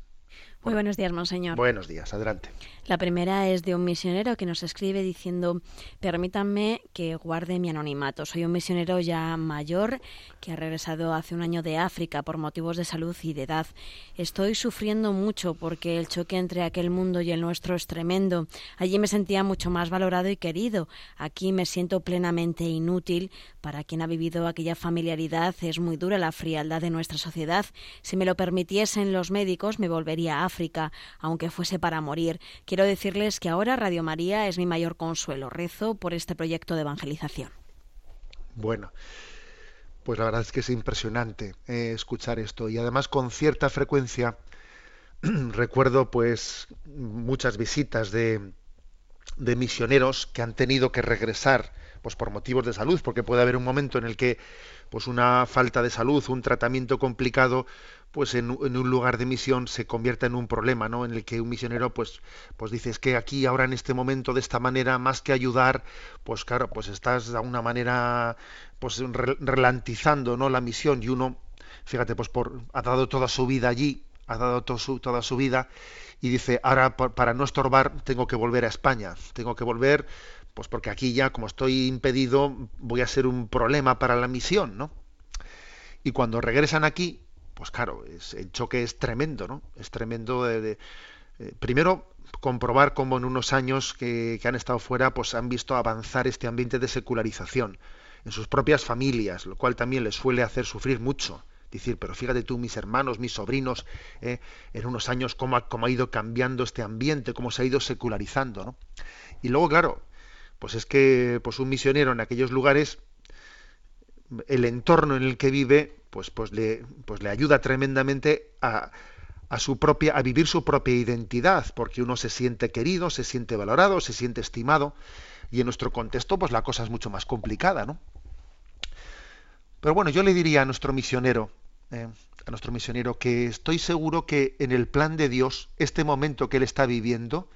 Muy buenos días, monseñor. Buenos días, adelante. La primera es de un misionero que nos escribe diciendo, permítanme que guarde mi anonimato. Soy un misionero ya mayor que ha regresado hace un año de África por motivos de salud y de edad. Estoy sufriendo mucho porque el choque entre aquel mundo y el nuestro es tremendo. Allí me sentía mucho más valorado y querido. Aquí me siento plenamente inútil. Para quien ha vivido aquella familiaridad es muy dura la frialdad de nuestra sociedad. Si me lo permitiesen los médicos me volvería a África, aunque fuese para morir. Quiero decirles que ahora Radio María es mi mayor consuelo. Rezo por este proyecto de evangelización. Bueno, pues la verdad es que es impresionante eh, escuchar esto y además con cierta frecuencia recuerdo pues muchas visitas de, de misioneros que han tenido que regresar pues por motivos de salud, porque puede haber un momento en el que pues una falta de salud, un tratamiento complicado, pues en, un lugar de misión se convierta en un problema, ¿no? En el que un misionero, pues, pues dice es que aquí ahora en este momento de esta manera, más que ayudar, pues claro, pues estás de alguna manera, pues relantizando, ¿no? La misión y uno, fíjate, pues por ha dado toda su vida allí, ha dado to su, toda su vida y dice ahora para no estorbar tengo que volver a España, tengo que volver pues porque aquí ya, como estoy impedido, voy a ser un problema para la misión, ¿no? Y cuando regresan aquí, pues claro, es, el choque es tremendo, ¿no? Es tremendo de, eh, primero comprobar cómo en unos años que, que, han estado fuera, pues han visto avanzar este ambiente de secularización en sus propias familias, lo cual también les suele hacer sufrir mucho. Decir, pero fíjate tú, mis hermanos, mis sobrinos, eh, en unos años cómo ha, cómo ha ido cambiando este ambiente, cómo se ha ido secularizando, ¿no? Y luego, claro, pues es que pues un misionero en aquellos lugares el entorno en el que vive pues pues le pues le ayuda tremendamente a, a su propia a vivir su propia identidad porque uno se siente querido se siente valorado se siente estimado y en nuestro contexto pues la cosa es mucho más complicada no pero bueno yo le diría a nuestro misionero eh, a nuestro misionero que estoy seguro que en el plan de Dios este momento que él está viviendo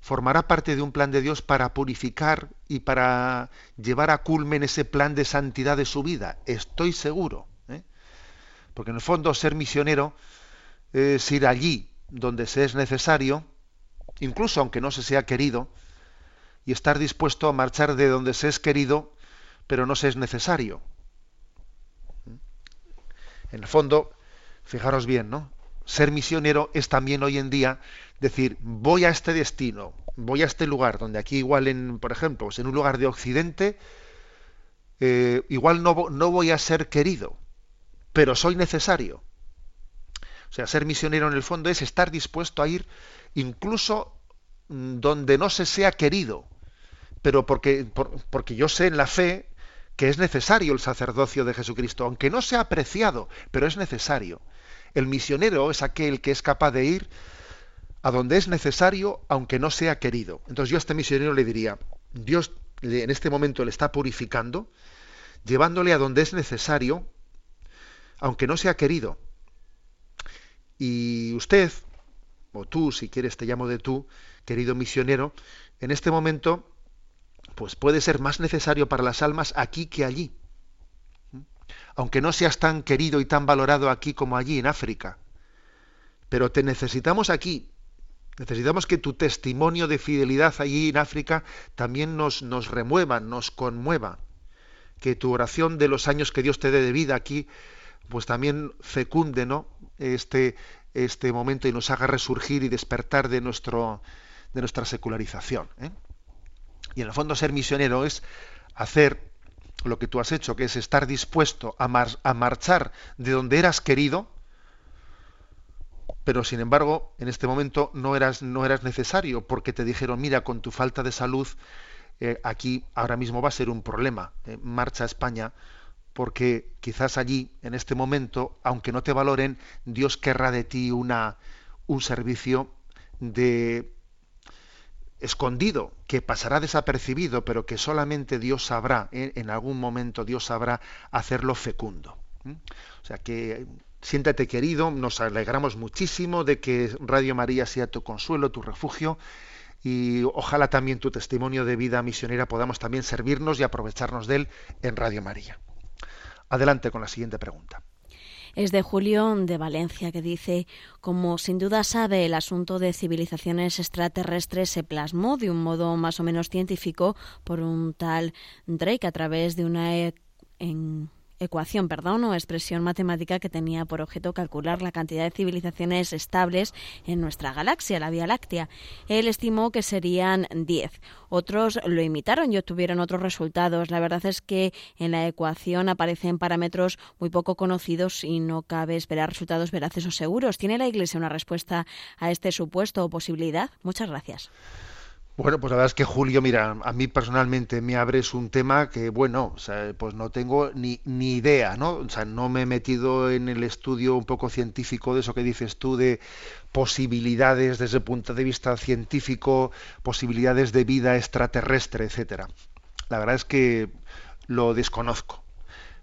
formará parte de un plan de Dios para purificar y para llevar a culmen ese plan de santidad de su vida. Estoy seguro. ¿eh? Porque en el fondo ser misionero es ir allí donde se es necesario, incluso aunque no se sea querido, y estar dispuesto a marchar de donde se es querido, pero no se es necesario. En el fondo, fijaros bien, ¿no? Ser misionero es también hoy en día decir, voy a este destino, voy a este lugar, donde aquí igual, en, por ejemplo, pues en un lugar de Occidente, eh, igual no, no voy a ser querido, pero soy necesario. O sea, ser misionero en el fondo es estar dispuesto a ir incluso mm, donde no se sea querido, pero porque, por, porque yo sé en la fe que es necesario el sacerdocio de Jesucristo, aunque no sea apreciado, pero es necesario. El misionero es aquel que es capaz de ir a donde es necesario, aunque no sea querido. Entonces yo a este misionero le diría, Dios en este momento le está purificando, llevándole a donde es necesario, aunque no sea querido. Y usted, o tú, si quieres te llamo de tú, querido misionero, en este momento, pues puede ser más necesario para las almas aquí que allí aunque no seas tan querido y tan valorado aquí como allí en África. Pero te necesitamos aquí. Necesitamos que tu testimonio de fidelidad allí en África también nos, remueva, nos conmueva. Que tu oración de los años que Dios te dé de vida aquí, pues también fecunde, ¿no? Este, este momento y nos haga resurgir y despertar de, nuestro, de nuestra secularización. ¿eh? Y en el fondo ser misionero es hacer lo que tú has hecho, que es estar dispuesto a, mar- a marchar de donde eras querido, pero sin embargo en este momento no eras, no eras necesario porque te dijeron, mira, con tu falta de salud eh, aquí ahora mismo va a ser un problema, eh, marcha a España, porque quizás allí, en este momento, aunque no te valoren, Dios querrá de ti una, un servicio de escondido, que pasará desapercibido, pero que solamente Dios sabrá, ¿eh? en algún momento Dios sabrá hacerlo fecundo. O sea que siéntate querido, nos alegramos muchísimo de que Radio María sea tu consuelo, tu refugio, y ojalá también tu testimonio de vida misionera podamos también servirnos y aprovecharnos de él en Radio María. Adelante con la siguiente pregunta. Es de Julio de Valencia que dice, como sin duda sabe, el asunto de civilizaciones extraterrestres se plasmó de un modo más o menos científico por un tal Drake a través de una e- en- ecuación, perdón, o expresión matemática que tenía por objeto calcular la cantidad de civilizaciones estables en nuestra galaxia, la Vía Láctea. Él estimó que serían 10. Otros lo imitaron y obtuvieron otros resultados. La verdad es que en la ecuación aparecen parámetros muy poco conocidos y no cabe esperar resultados veraces o seguros. ¿Tiene la Iglesia una respuesta a este supuesto o posibilidad? Muchas gracias. Bueno, pues la verdad es que Julio, mira, a mí personalmente me abres un tema que, bueno, pues no tengo ni, ni idea, ¿no? O sea, no me he metido en el estudio un poco científico de eso que dices tú, de posibilidades desde el punto de vista científico, posibilidades de vida extraterrestre, etcétera. La verdad es que lo desconozco.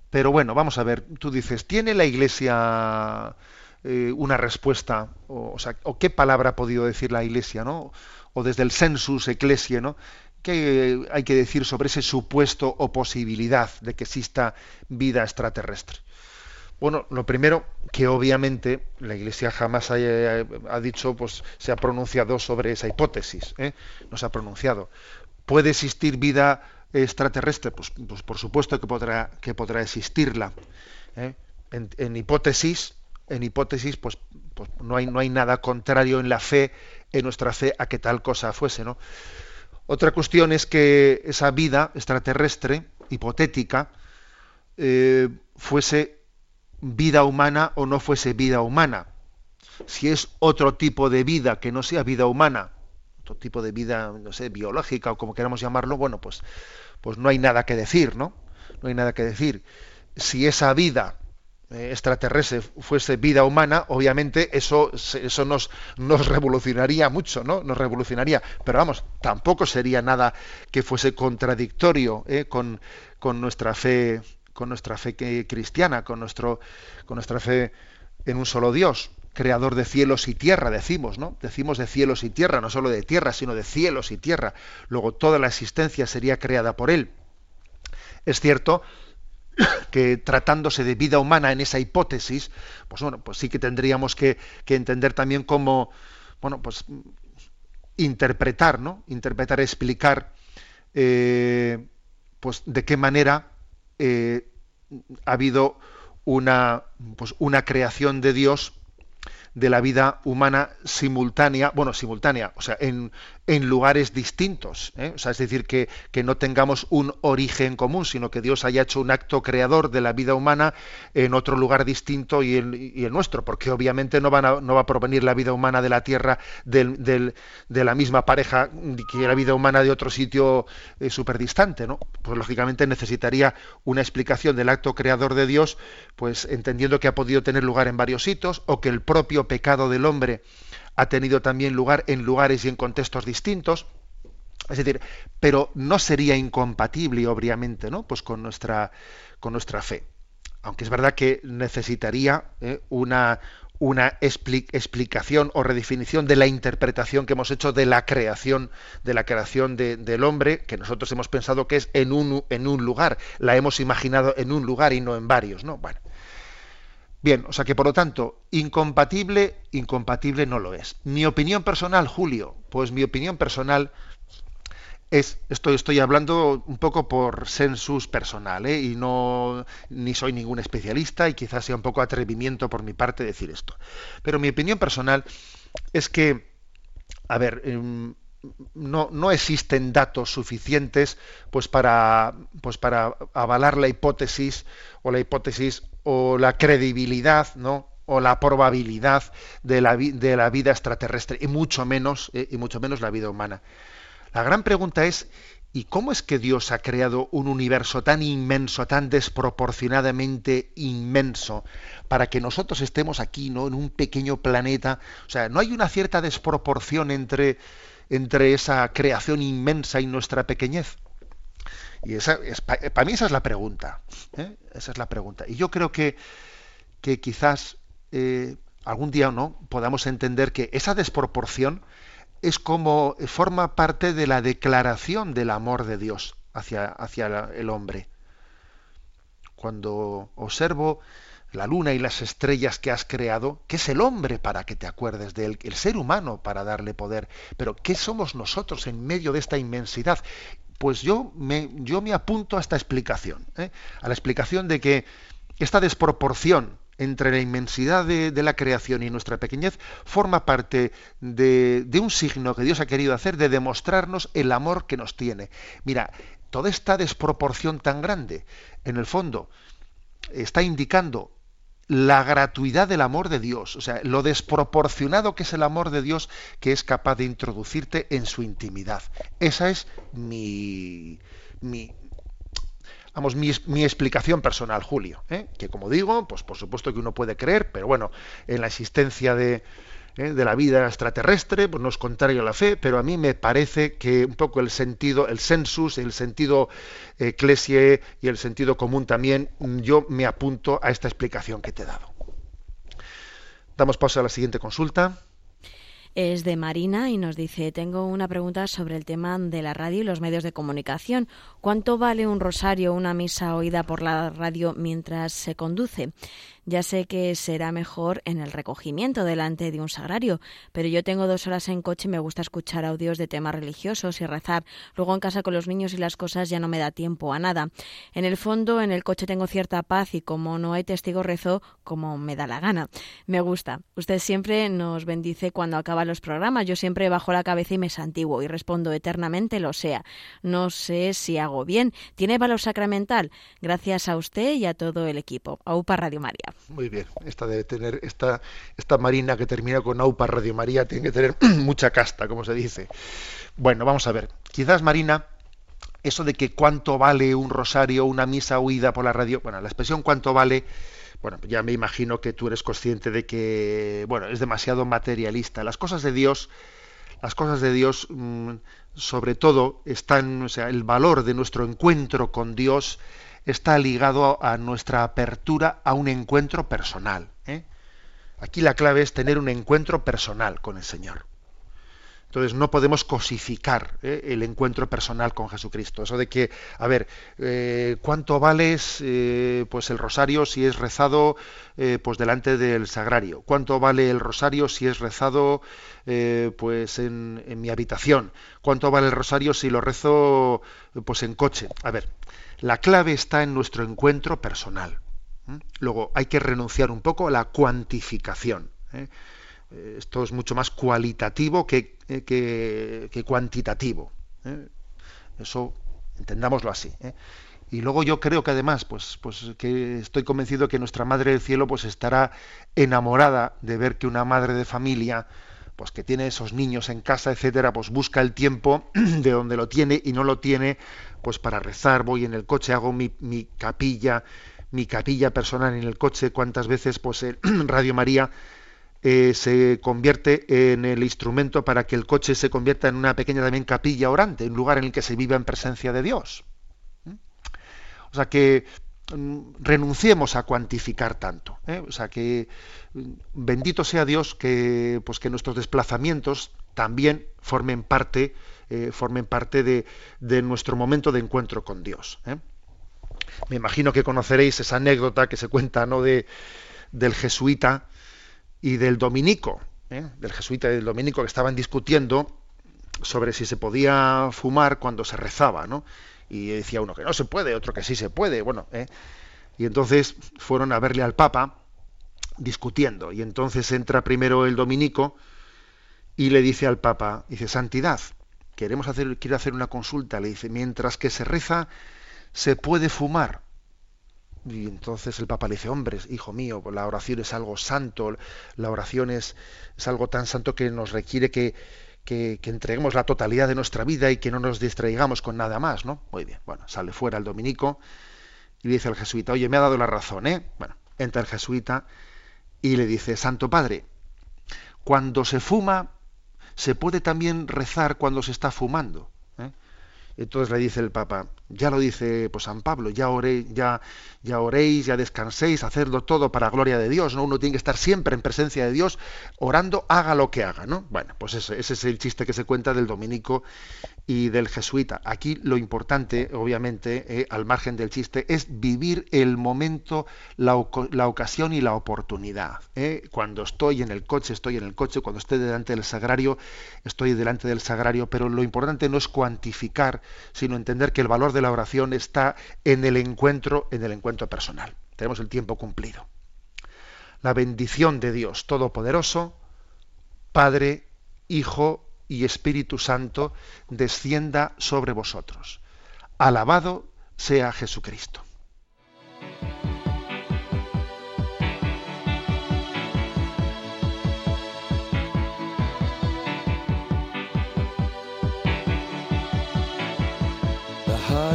Pero bueno, vamos a ver, tú dices, ¿tiene la Iglesia eh, una respuesta? O, o sea, ¿o qué palabra ha podido decir la Iglesia, no? O desde el sensus ecclesia, ¿no? ¿Qué hay que decir sobre ese supuesto o posibilidad de que exista vida extraterrestre? Bueno, lo primero, que obviamente la Iglesia jamás ha dicho, pues se ha pronunciado sobre esa hipótesis, ¿eh? no se ha pronunciado. ¿Puede existir vida extraterrestre? Pues, pues por supuesto que podrá, que podrá existirla. ¿eh? En, en hipótesis, en hipótesis, pues, pues no hay, no hay nada contrario en la fe, en nuestra fe, a que tal cosa fuese, ¿no? Otra cuestión es que esa vida extraterrestre, hipotética, eh, fuese vida humana o no fuese vida humana. Si es otro tipo de vida que no sea vida humana, otro tipo de vida, no sé, biológica o como queramos llamarlo, bueno, pues, pues no hay nada que decir, ¿no? No hay nada que decir. Si esa vida extraterrestre fuese vida humana, obviamente eso, eso nos, nos revolucionaría mucho, ¿no? Nos revolucionaría. Pero vamos, tampoco sería nada que fuese contradictorio ¿eh? con, con nuestra fe, con nuestra fe cristiana, con nuestro, con nuestra fe en un solo Dios, creador de cielos y tierra, decimos, ¿no? Decimos de cielos y tierra, no solo de tierra, sino de cielos y tierra. Luego toda la existencia sería creada por él. Es cierto que tratándose de vida humana en esa hipótesis, pues bueno, pues sí que tendríamos que, entender también cómo, bueno, pues interpretar, ¿no? Interpretar, explicar, eh, pues de qué manera eh, ha habido una, pues una creación de Dios de la vida humana simultánea, bueno, simultánea, o sea, en, en lugares distintos. ¿eh? O sea, es decir, que, que no tengamos un origen común, sino que Dios haya hecho un acto creador de la vida humana en otro lugar distinto y el, nuestro, porque obviamente no, van a- no va a provenir la vida humana de la Tierra de la misma pareja que la vida humana de otro sitio súper distante, ¿no? Pues lógicamente necesitaría una explicación del acto creador de Dios, pues entendiendo que ha podido tener lugar en varios sitios o que el propio pecado del hombre ha tenido también lugar en lugares y en contextos distintos. Es decir, pero no sería incompatible, obviamente, ¿no? Pues con nuestra, con nuestra fe. Aunque es verdad que necesitaría ¿eh? una, una expli- explicación o redefinición de la interpretación que hemos hecho de la creación, de la creación de- del hombre, que nosotros hemos pensado que es en un, en un lugar, la hemos imaginado en un lugar y no en varios, ¿no? Bueno. Bien, o sea que por lo tanto, incompatible, incompatible no lo es. Mi opinión personal, Julio, pues mi opinión personal es, estoy, estoy hablando un poco por sensus personal, ¿eh? y no ni soy ningún especialista y quizás sea un poco atrevimiento por mi parte decir esto. Pero mi opinión personal es que, a ver, em, no, no existen datos suficientes pues para, pues para avalar la hipótesis o la hipótesis o la credibilidad, ¿no? o la probabilidad de la, de la vida extraterrestre y mucho menos eh, y mucho menos la vida humana. La gran pregunta es ¿y cómo es que Dios ha creado un universo tan inmenso, tan desproporcionadamente inmenso para que nosotros estemos aquí, ¿no? en un pequeño planeta? O sea, no hay una cierta desproporción entre entre esa creación inmensa y nuestra pequeñez. Y esa es, para mí esa es la pregunta. ¿eh? Esa es la pregunta. Y yo creo que, que quizás eh, algún día no podamos entender que esa desproporción es como forma parte de la declaración del amor de Dios hacia, hacia el hombre. Cuando observo la luna y las estrellas que has creado, ¿qué es el hombre para que te acuerdes de él? El ser humano para darle poder. Pero ¿qué somos nosotros en medio de esta inmensidad? Pues yo me, yo me apunto a esta explicación, ¿eh? a la explicación de que esta desproporción entre la inmensidad de, la creación y nuestra pequeñez forma parte de un signo que Dios ha querido hacer de demostrarnos el amor que nos tiene. Mira, toda esta desproporción tan grande, en el fondo, está indicando la gratuidad del amor de Dios, o sea, lo desproporcionado que es el amor de Dios que es capaz de introducirte en su intimidad. Esa es mi, mi vamos, mi, mi explicación personal, Julio, ¿eh? que como digo, pues por supuesto que uno puede creer, pero bueno, en la existencia de, ¿eh? de la vida extraterrestre, pues no es contrario a la fe, pero a mí me parece que un poco el sentido, el sensus, el sentido eclesie y el sentido común también, yo me apunto a esta explicación que te he dado. Damos paso a la siguiente consulta. Es de Marina y nos dice, tengo una pregunta sobre el tema de la radio y los medios de comunicación. ¿Cuánto vale un rosario o una misa oída por la radio mientras se conduce? Ya sé que será mejor en el recogimiento delante de un sagrario, pero yo tengo dos horas en coche y me gusta escuchar audios de temas religiosos y rezar. Luego en casa con los niños y las cosas ya no me da tiempo a nada. En el fondo, en el coche tengo cierta paz y como no hay testigo rezo como me da la gana. Me gusta. Usted siempre nos bendice cuando acaba los programas. Yo siempre bajo la cabeza y me santiguo y respondo eternamente lo sea. No sé si hago bien. ¿Tiene valor sacramental? Gracias a usted y a todo el equipo. AUPA Radio María. Muy bien, esta debe tener, esta, esta Marina que termina con AUPA Radio María tiene que tener mucha casta, como se dice. Bueno, vamos a ver. Quizás Marina, eso de que cuánto vale un rosario, una misa oída por la radio, bueno, la expresión cuánto vale, bueno, ya me imagino que tú eres consciente de que, bueno, es demasiado materialista. Las cosas de Dios, las cosas de Dios, mmm, sobre todo, están, o sea, el valor de nuestro encuentro con Dios está ligado a nuestra apertura a un encuentro personal. ¿eh? Aquí la clave es tener un encuentro personal con el Señor. Entonces no podemos cosificar ¿eh? el encuentro personal con Jesucristo. Eso de que, a ver, eh, ¿cuánto vale eh, pues el rosario si es rezado pues delante del sagrario? ¿Cuánto vale el rosario si es rezado pues en, en, mi habitación? ¿Cuánto vale el rosario si lo rezo pues en coche? A ver, la clave está en nuestro encuentro personal. ¿eh? Luego hay que renunciar un poco a la cuantificación. ¿eh? Esto es mucho más cualitativo que, que, que cuantitativo. ¿eh? Eso entendámoslo así. ¿eh? Y luego yo creo que además, pues, pues que estoy convencido que nuestra Madre del Cielo pues estará enamorada de ver que una madre de familia, pues que tiene esos niños en casa, etcétera, pues busca el tiempo de donde lo tiene y no lo tiene, pues para rezar, voy en el coche, hago mi, capilla, mi capilla personal en el coche, cuántas veces pues en Radio María eh, se convierte en el instrumento para que el coche se convierta en una pequeña también capilla orante, un lugar en el que se viva en presencia de Dios. ¿Mm? O sea que renunciemos a cuantificar tanto. ¿eh? O sea que bendito sea Dios que, pues que nuestros desplazamientos también formen parte, eh, formen parte de, nuestro momento de encuentro con Dios. ¿eh? Me imagino que conoceréis esa anécdota que se cuenta ¿no? de, del jesuita y del dominico, del jesuita y del dominico que estaban discutiendo sobre si se podía fumar cuando se rezaba, ¿no? Y decía uno que no se puede, otro que sí se puede, bueno, ¿eh? y entonces fueron a verle al Papa discutiendo, y entonces entra primero el dominico y le dice al Papa, dice, Santidad, queremos hacer, quiero hacer una consulta, le dice, mientras que se reza, se puede fumar. Y entonces el Papa le dice, hombres, hijo mío, la oración es algo santo, la oración es, es algo tan santo que nos requiere que, que, entreguemos la totalidad de nuestra vida y que no nos distraigamos con nada más, ¿no? Muy bien, bueno, sale fuera el dominico y le dice al jesuita, oye, me ha dado la razón, ¿eh? Bueno, entra el jesuita y le dice, Santo Padre, cuando se fuma, se puede también rezar cuando se está fumando. ¿eh? Entonces le dice el Papa, ya lo dice pues, San Pablo, ya, oré, ya, ya oréis, ya descanséis, hacerlo todo para gloria de Dios, ¿no? Uno tiene que estar siempre en presencia de Dios, orando, haga lo que haga, ¿no? Bueno, pues ese, ese es el chiste que se cuenta del dominico y del jesuita. Aquí lo importante, obviamente, eh, al margen del chiste, es vivir el momento, la, la ocasión y la oportunidad. ¿eh? Cuando estoy en el coche, estoy en el coche, cuando estoy delante del sagrario, estoy delante del sagrario, pero lo importante no es cuantificar, sino entender que el valor de la oración está en el encuentro, en el encuentro personal. Tenemos el tiempo cumplido. La bendición de Dios Todopoderoso, Padre, Hijo y Espíritu Santo descienda sobre vosotros. Alabado sea Jesucristo.